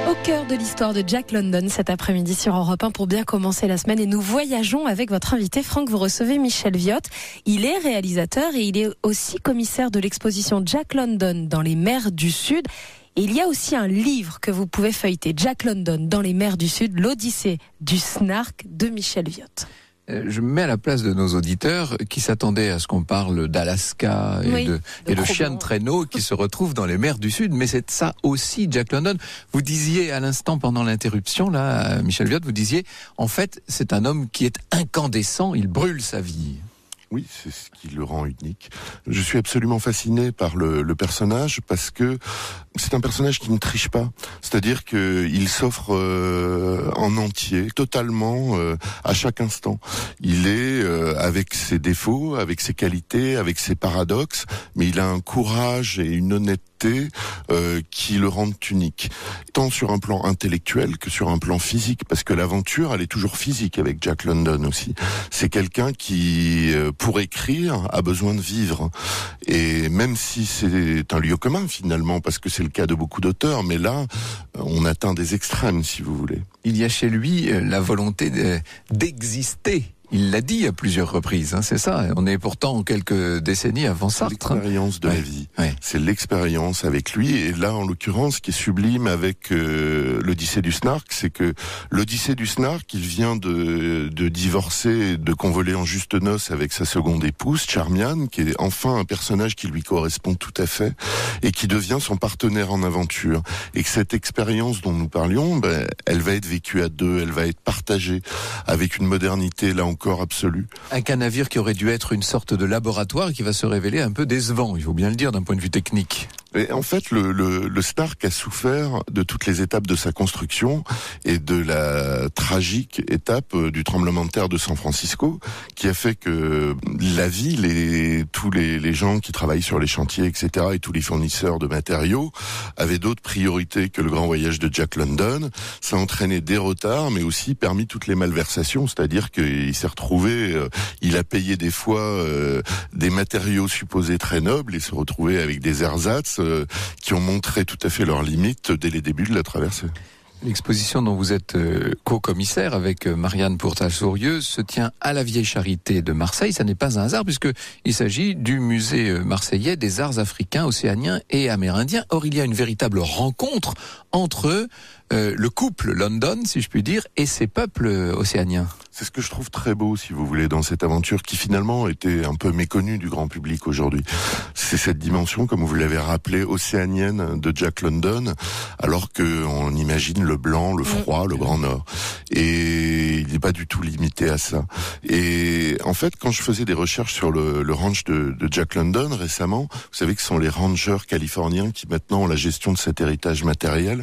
1. Au cœur de l'histoire de Jack London cet après-midi sur Europe 1 pour bien commencer la semaine et nous voyageons avec votre invité Franck. Vous recevez Michel Viotte. Il est réalisateur et il est aussi commissaire de l'exposition Jack London dans les mers du Sud. Et il y a aussi un livre que vous pouvez feuilleter, Jack London dans les mers du Sud, l'Odyssée du Snark de Michel Viotte. Euh, je me mets à la place de nos auditeurs qui s'attendaient à ce qu'on parle d'Alaska et Oui, de, et de traîneau qui se retrouvent dans les mers du Sud. Mais c'est ça aussi, Jack London. Vous disiez à l'instant pendant l'interruption, là, euh, Michel Viot, vous disiez, en fait, c'est un homme qui est incandescent, il brûle sa vie. Oui, c'est ce qui le rend unique. Je suis absolument fasciné par le, personnage parce que c'est un personnage qui ne triche pas. C'est-à-dire qu'il s'offre euh, en entier, totalement, euh, à chaque instant. Il est euh, avec ses défauts, avec ses qualités, avec ses paradoxes, mais il a un courage et une honnêteté euh, qui le rendent unique, tant sur un plan intellectuel que sur un plan physique, parce que l'aventure, elle est toujours physique avec Jack London aussi. C'est quelqu'un qui, euh, pour écrire, a besoin de vivre. Et même si c'est un lieu commun finalement, parce que c'est le cas de beaucoup d'auteurs, mais là, on atteint des extrêmes, si vous voulez. Il y a chez lui euh, la volonté de- d'exister. Il l'a dit à plusieurs reprises, hein, c'est ça. On est pourtant quelques décennies avant C'est Sartre. l'expérience de Ouais. la vie. Ouais. C'est l'expérience avec lui. Et là, en l'occurrence, ce qui est sublime avec euh, l'Odyssée du Snark, c'est que l'Odyssée du Snark, il vient de, de divorcer, de convoler en juste noces avec sa seconde épouse, Charmian, qui est enfin un personnage qui lui correspond tout à fait et qui devient son partenaire en aventure. Et que cette expérience dont nous parlions, ben, elle va être vécue à deux, elle va être partagée avec une modernité, là encore, un navire qui aurait dû être une sorte de laboratoire et qui va se révéler un peu décevant, il faut bien le dire d'un point de vue technique. En fait, le, le, le a souffert de toutes les étapes de sa construction et de la tragique étape euh, du tremblement de terre de San Francisco, qui a fait que la ville et tous les, gens qui travaillent sur les chantiers, etc., et tous les fournisseurs de matériaux avaient d'autres priorités que le grand voyage de Jack London. Ça a entraîné des retards, mais aussi permis toutes les malversations, c'est-à-dire qu'il s'est retrouvé, euh, il a payé des fois euh, des matériaux supposés très nobles et se retrouver avec des ersatz euh, qui ont montré tout à fait leurs limites dès les débuts de la traversée. L'exposition dont vous êtes euh, co-commissaire avec euh, Marianne Pourtal-Sourieux se tient à la Vieille Charité de Marseille. Ça n'est pas un hasard puisque il s'agit du musée euh, marseillais des arts africains, océaniens et amérindiens. Or, il y a une véritable rencontre entre euh, le couple London, si je puis dire, et ces peuples euh, océaniens. C'est ce que je trouve très beau, si vous voulez, dans cette aventure qui finalement était un peu méconnue du grand public aujourd'hui. C'est cette dimension, comme vous l'avez rappelé, océanienne de Jack London, alors que on imagine le blanc, le froid, le grand nord. Et il n'est pas du tout limité à ça. Et en fait, quand je faisais des recherches sur le, le ranch de, de Jack London récemment, vous savez que ce sont les rangers californiens qui maintenant ont la gestion de cet héritage matériel.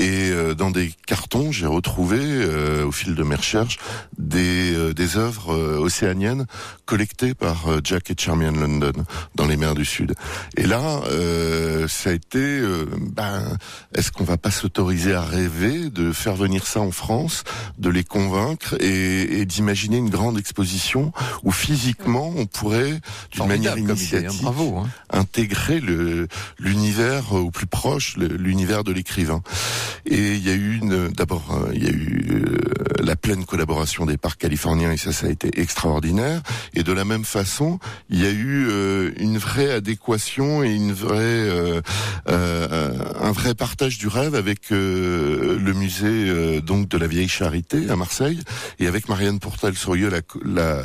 Et euh, dans des cartons, j'ai retrouvé, euh, au fil de mes recherches, des, euh, des œuvres euh, océaniennes collectées par Jack et Charmian London dans les mers du Sud. Et là, euh, ça a été, ben, est-ce qu'on va pas s'autoriser à rêver de faire venir ça en France, de les convaincre et, et d'imaginer une grande exposition où physiquement on pourrait, d'une manière idée, hein. initiatique, Bravo. hein. intégrer le l'univers au plus proche, l'univers de l'écrivain. Et il y a eu une, d'abord, euh, il y a eu euh, la pleine collaboration des parcs californiens et ça, ça a été extraordinaire. Et de la même façon, il y a eu euh, une vraie adéquation et une vraie, euh, un vrai partage du rêve avec le musée donc de la Vieille Charité à Marseille et avec Marianne Portal-Sourieux, la, la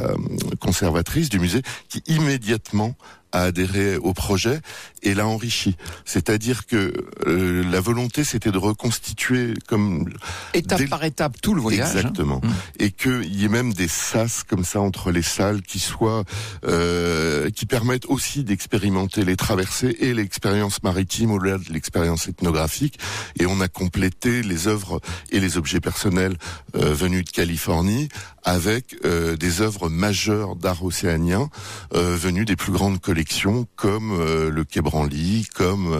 conservatrice du musée, qui immédiatement a adhéré au projet et l'a enrichi. C'est-à-dire que euh, la volonté, c'était de reconstituer comme Étape Dès- par étape tout le voyage. hein. exactement, Mm. et qu'il y ait même des sas comme ça entre les salles qui soient euh, qui permettent aussi d'expérimenter les traversées et l'expérience maritime au-delà de l'expérience ethnographique. Et on a complété les œuvres et les objets personnels euh, venus de Californie avec euh, des œuvres majeures d'art océanien euh, venues des plus grandes collections comme euh, le Quai Branly, comme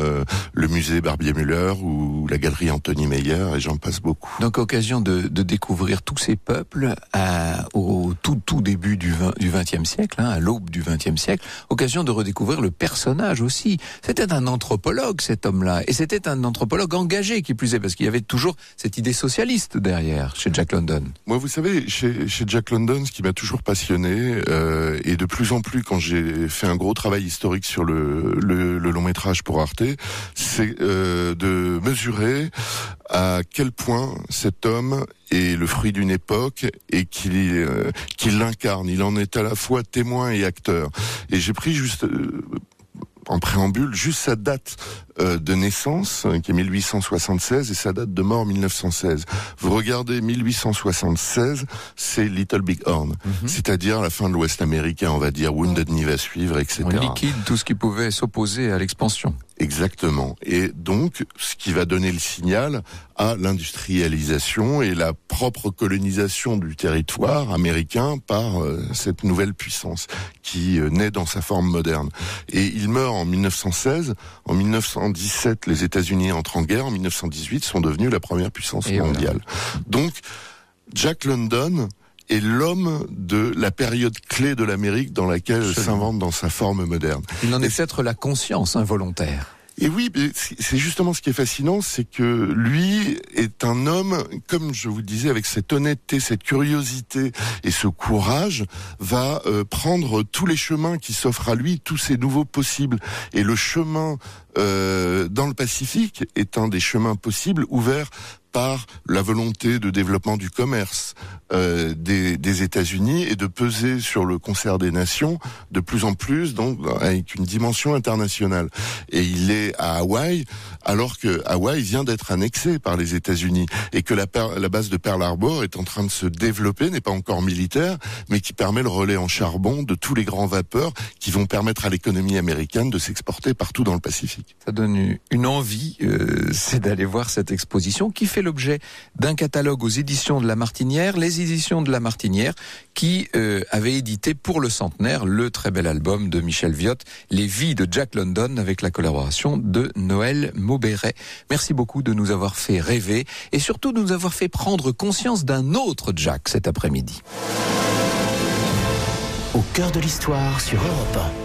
le musée Barbier-Muller ou la galerie Anthony Meyer et j'en passe beaucoup. Donc occasion de, de découvrir tous ces peuples à- au tout tout début du, 20, du 20e siècle, hein, à l'aube du 20e siècle. Occasion de redécouvrir le personnage aussi. C'était un anthropologue cet homme-là, et c'était un anthropologue engagé qui plus est, parce qu'il y avait toujours cette idée socialiste derrière chez Jack London. Moi, vous savez, chez, chez Jack London, ce qui m'a toujours passionné, euh, et de plus en plus quand j'ai fait un gros travail historique sur le, le, long métrage pour Arte, c'est euh, de mesurer à quel point cet homme est le fruit d'une époque et qu'il euh, qu'il l'incarne. Il en est à la fois témoin et acteur. Et j'ai pris juste euh, en préambule juste sa date euh, de naissance, qui est 1876, et sa date de mort 1916. Vous regardez 1876, c'est Little Big Horn, mhm. c'est-à-dire la fin de l'Ouest américain, on va dire, Wounded Knee va suivre, etc. On liquide tout ce qui pouvait s'opposer à l'expansion. Exactement. Et donc, ce qui va donner le signal à l'industrialisation et la propre colonisation du territoire américain par euh, cette nouvelle puissance qui euh, naît dans sa forme moderne. Et il meurt en 1916. En 1917, les États-Unis entrent en guerre. En 1918, sont devenus la première puissance mondiale. Donc, Jack London est l'homme de la période clé de l'Amérique dans laquelle elle s'invente dans sa forme moderne. Il en est peut-être la conscience involontaire. Et oui, c'est justement ce qui est fascinant, c'est que lui est un homme, comme je vous disais, avec cette honnêteté, cette curiosité et ce courage, va euh, prendre tous les chemins qui s'offrent à lui, tous ces nouveaux possibles. Et le chemin euh, dans le Pacifique est un des chemins possibles ouverts par la volonté de développement du commerce euh, des, des États-Unis et de peser sur le concert des nations de plus en plus, donc avec une dimension internationale. Et il est à Hawaï, alors que Hawaï vient d'être annexé par les États-Unis et que la, la base de Pearl Harbor est en train de se développer, n'est pas encore militaire, mais qui permet le relais en charbon de tous les grands vapeurs qui vont permettre à l'économie américaine de s'exporter partout dans le Pacifique. Ça donne une envie, euh, c'est d'aller voir cette exposition qui fait l'objet d'un catalogue aux éditions de La Martinière, les éditions de La Martinière qui euh, avaient édité pour le centenaire le très bel album de Michel Viot, Les vies de Jack London avec la collaboration de Noël Maubéret. Merci beaucoup de nous avoir fait rêver et surtout de nous avoir fait prendre conscience d'un autre Jack cet après-midi. Au cœur de l'histoire sur Europe 1.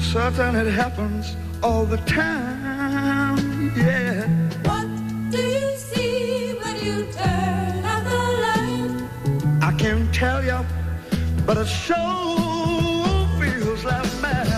certain it happens all the time. Yeah. What do you see when you turn out the light? I can't tell you, but it sure feels like madness.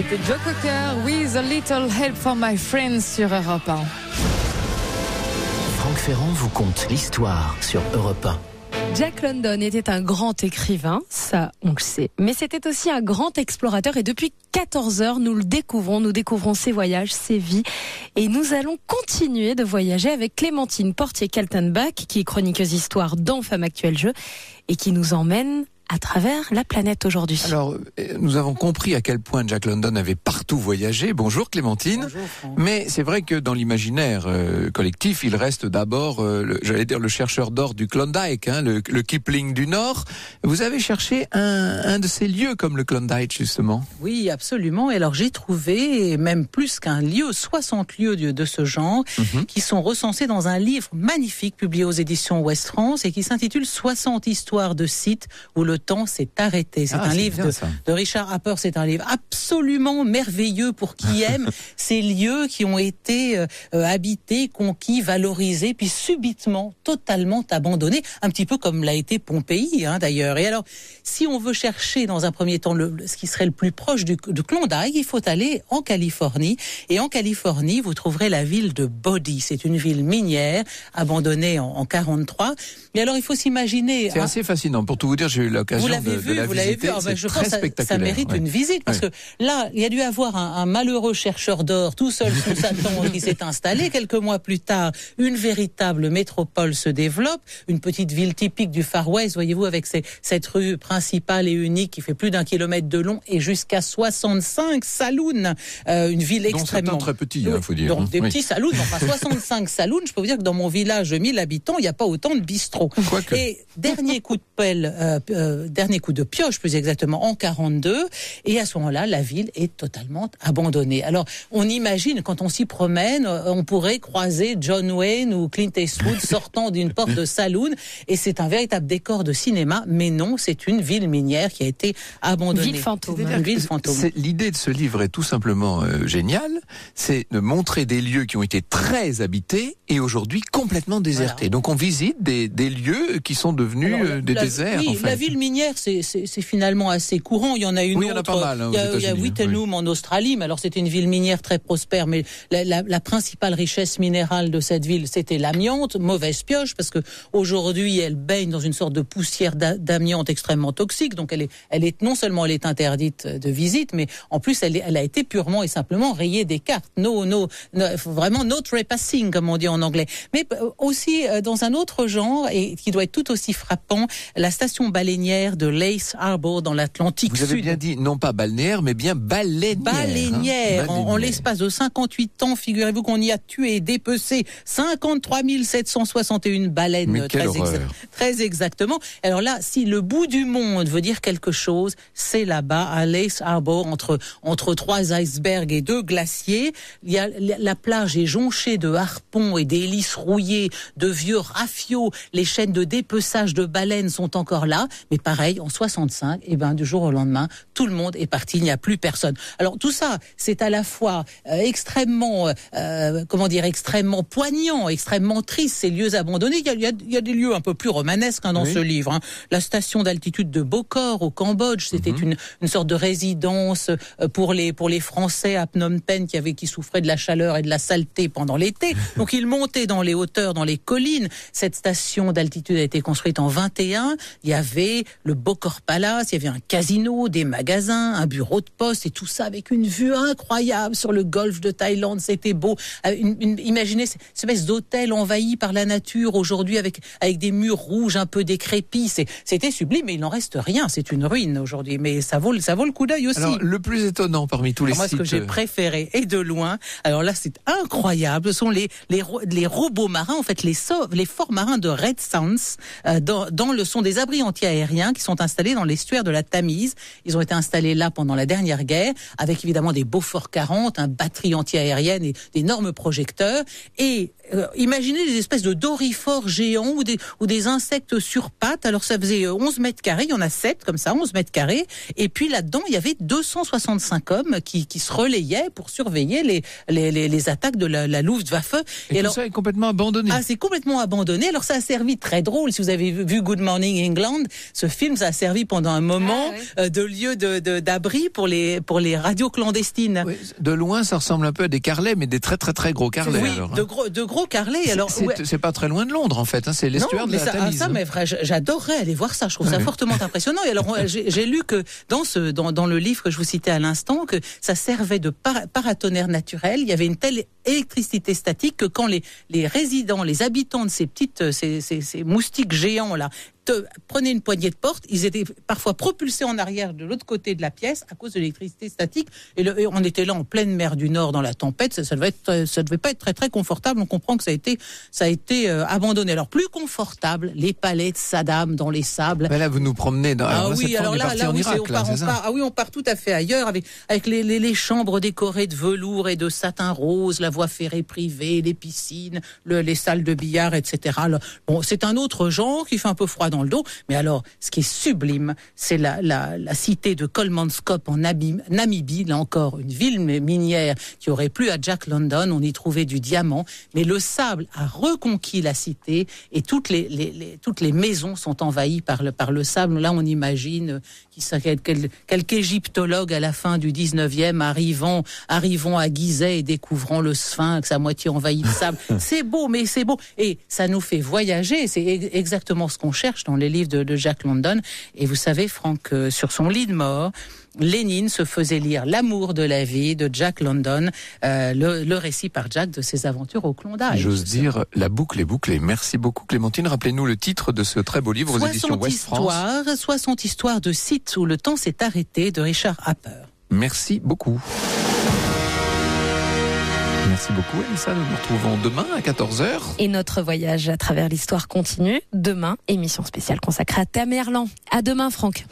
C'était Joe Cocker, With a Little Help for My Friends sur Europe 1. Franck Ferrand vous conte l'histoire sur Europe 1. Jack London était un grand écrivain, ça on le sait, mais c'était aussi un grand explorateur et depuis 14 heures nous le découvrons, nous découvrons ses voyages, ses vies et nous allons continuer de voyager avec Clémentine Portier-Kaltenbach qui est chroniqueuse histoire dans Femme Actuelle Jeu et qui nous emmène à travers la planète aujourd'hui. Alors, euh, nous avons compris à quel point Jack London avait partout voyagé. Bonjour Clémentine. Mais c'est vrai que dans l'imaginaire euh, collectif, il reste d'abord, euh, j'allais dire, le chercheur d'or du Klondike, hein, le, le Kipling du Nord. Vous avez cherché un, un de ces lieux comme le Klondike, justement. Oui, absolument. Et alors j'ai trouvé, même plus qu'un lieu, 60 lieux de, de ce genre, Mhm. qui sont recensés dans un livre magnifique publié aux éditions Ouest France et qui s'intitule 60 histoires de sites où le temps s'est arrêté. C'est Ah, un livre de, Richard Harper. C'est un livre absolument merveilleux pour qui aime ces lieux qui ont été euh, euh, habités, conquis, valorisés, puis subitement, totalement abandonnés, un petit peu comme l'a été Pompéi, hein, d'ailleurs. Et alors, si on veut chercher dans un premier temps le, ce qui serait le plus proche du, de Klondike, il faut aller en Californie. Et en Californie, vous trouverez la ville de Body. C'est une ville minière abandonnée en, en 43. Mais alors, il faut s'imaginer. C'est assez fascinant. Pour tout vous dire, j'ai eu vous l'occasion de, vu, la vous l'avez visiter. vu. Ah ben, C'est je très pense que ça, mérite ouais. une visite parce que là, il y a dû avoir un, un malheureux chercheur d'or tout seul sous sa tombe qui s'est installé. Quelques mois plus tard, une véritable métropole se développe, une petite ville typique du Far West, voyez-vous, avec cette rue principale et unique qui fait plus d'un kilomètre de long et jusqu'à 65 saloons. Euh, une ville extrêmement très petits, il Oui, faut dire. Donc hein. des Oui. petits saloons, enfin 65 saloons. Je peux vous dire que dans mon village de 1000 habitants, il n'y a pas autant de bistrots. Et dernier coup de pelle, euh, euh, dernier coup de pioche plus exactement en 42. Et à ce moment-là, la ville est totalement abandonnée. Alors on imagine quand on s'y promène, euh, on pourrait croiser John Wayne ou Clint Eastwood sortant d'une porte de saloon. Et c'est un véritable décor de cinéma. Mais non, c'est une ville minière qui a été abandonnée. Ville fantôme. Une C'est-à-dire ville fantôme. L'idée de ce livre est tout simplement euh, géniale. C'est de montrer des lieux qui ont été très habités et aujourd'hui complètement désertés. Donc on visite des, des lieux qui sont devenus Alors, euh, des la- déserts. Oui, en fait. la ville minière, c'est- finalement assez courant. Il y en a une Oui, il y en a autre. pas mal, hein, il y a, États-Unis, Wittenham en Australie, mais alors c'était une ville minière très prospère. Mais la, la- la principale richesse minérale de cette ville, c'était l'amiante. Mauvaise pioche, parce que aujourd'hui, elle baigne dans une sorte de poussière d'a- d'amiante extrêmement toxique. Donc elle est, elle est non seulement elle est interdite de visite, mais en plus elle, est- elle a été purement et simplement rayée des cartes. No, no, no vraiment no trespassing, comme on dit en anglais. Mais euh, aussi euh, dans un autre genre et qui doit être tout aussi frappant, la station baleinière de Lace Harbor dans l'Atlantique Vous avez Sud. bien dit non pas balnéaire, mais bien baleinière. hein. Baleinière. En, l'espace de 58 ans, figurez-vous qu'on y a tué et dépecé 53 761 baleines. Très, exa- très exactement. Alors là, si le bout du monde veut dire quelque chose, c'est là-bas, à Lace Harbor, entre, entre trois icebergs et deux glaciers. Il y a, la la plage est jonchée de harpons et d'hélices rouillées, de vieux rafiots. Les chaînes de dépeçage de baleines sont encore là. Mais pareil, en 65, et ben du jour au lendemain, tout le monde est parti, il n'y a plus personne. Alors tout ça, c'est à la fois euh, extrêmement, euh, comment dire, extrêmement poignant, extrêmement triste, ces lieux abandonnés. Il y a, il y a- il y a des lieux un peu plus romanesques hein, dans Oui. ce livre. hein. La station d'altitude de Bokor au Cambodge, c'était une, une sorte de résidence euh, pour les pour les Français à Phnom Penh qui avaient qui souffraient de la chaleur et de la saleté pendant l'été. Donc ils montaient dans les hauteurs, dans les collines. Cette station d'altitude a été construite en 21. Il y avait le Bokor Palace, il y avait un casino, des magasins, un bureau de poste et tout ça avec une vue incroyable sur le golfe de Thaïlande. C'était beau. Euh, une- une- imaginez cette espèce d'hôtel envahi par la nature aujourd'hui avec avec des murs rouges un peu décrépits. C'était sublime, mais il n'en reste rien. C'est une ruine aujourd'hui, mais ça vaut le- ça vaut le coup d'œil aussi. Alors, le plus étonnant parmi tous les Alors moi, ce sites. que j'ai euh, préféré, et de loin, alors là, c'est incroyable, ce sont les, les, les robots marins, en fait, les, so- les forts marins de Red Sounds, euh, dans, dans le sont des abris anti-aériens qui sont installés dans l'estuaire de la Tamise. Ils ont été installés là pendant la dernière guerre, avec évidemment des Beaufort 40, un batterie anti-aérienne et d'énormes projecteurs. Et euh, imaginez des espèces de dorifores géants ou des, ou des insectes sur pattes. Alors ça faisait euh, 11 mètres carrés, il y en a 7 comme ça, 11 mètres carrés. Et puis là-dedans, il y avait 265 hommes qui, qui se relayaient pour surveiller les, les, les, les attaques de la, la Luftwaffe. Et, tout ça est complètement abandonné. Ah, c'est complètement abandonné. Alors ça a servi très drôle. Si vous avez vu Good Morning England, ce film, ça a servi pendant un moment euh, de lieu de de- d'abri pour les pour les radios clandestines. Oui, de loin, ça ressemble un peu à des carlets, mais des très très très gros carlets. oui, alors, hein. de gros de gros C'est- Alors c'est ouais. pas très loin de Londres en fait. hein, c'est l'estuaire de la ça, ah, Tamise. ça, mais j- j'adorerais aller voir ça. Je trouve ça Ouais. fortement impressionnant. Et alors, j'ai j'ai lu que dans ce, dans, dans le livre que je vous citais à l'instant, que ça servait de para- paratonnerre naturel. Il y avait une telle électricité statique que quand les, les résidents, les habitants de ces petites, ces, ces, ces moustiques géants là, te prenaient une poignée de porte, ils étaient parfois propulsés en arrière de l'autre côté de la pièce à cause de l'électricité statique. Et, le- et on était là en pleine mer du Nord dans la tempête. Ça, ça devait être, ça devait pas être très très confortable. On comprend que ça a été, ça a été euh, abandonné. Alors plus confortable, les palais de Saddam dans les sables. Mais là, vous nous promenez dans. Ah oui, alors là, oui, Irak, on part, on ah oui, on part tout à fait ailleurs avec avec les, les, les chambres décorées de velours et de satin rose, la voie ferrée privée, les piscines, le- les salles de billard, etc. Le- bon, c'est un autre genre qui fait un peu froid dans le dos, mais alors, ce qui est sublime, c'est la, la, la cité de Kolmanskop en Namibie, là encore, une ville minière qui aurait plu à Jack London. On y trouvait du diamant, mais le sable a reconquis la cité et toutes les, les- les- toutes les maisons sont envahies par le, par le sable. Là, on imagine qui quel, quel- quelque égyptologue à la fin du 19e arrivant, arrivant à Gizeh et découvrant le sphinx à moitié envahi de sable. c'est beau, mais c'est beau. Et ça nous fait voyager. C'est ex- exactement ce qu'on cherche dans les livres de, de Jack London. Et vous savez, Franck, euh, sur son lit de mort, Lénine se faisait lire L'amour de la vie de Jack London, euh, le, le récit par Jack de ses aventures au Klondike. J'ose dire, la boucle est bouclée. Merci beaucoup, Clémentine. Rappelez-nous le titre de ce très beau livre aux éditions 60 Ouest France. histoires, 60 histoires de sites où le temps s'est arrêté de Richard Happer. Merci beaucoup. Merci beaucoup, Elsa. Nous nous retrouvons demain à 14h. Et notre voyage à travers l'histoire continue. Demain, émission spéciale consacrée à Tamerlan. À demain, Franck.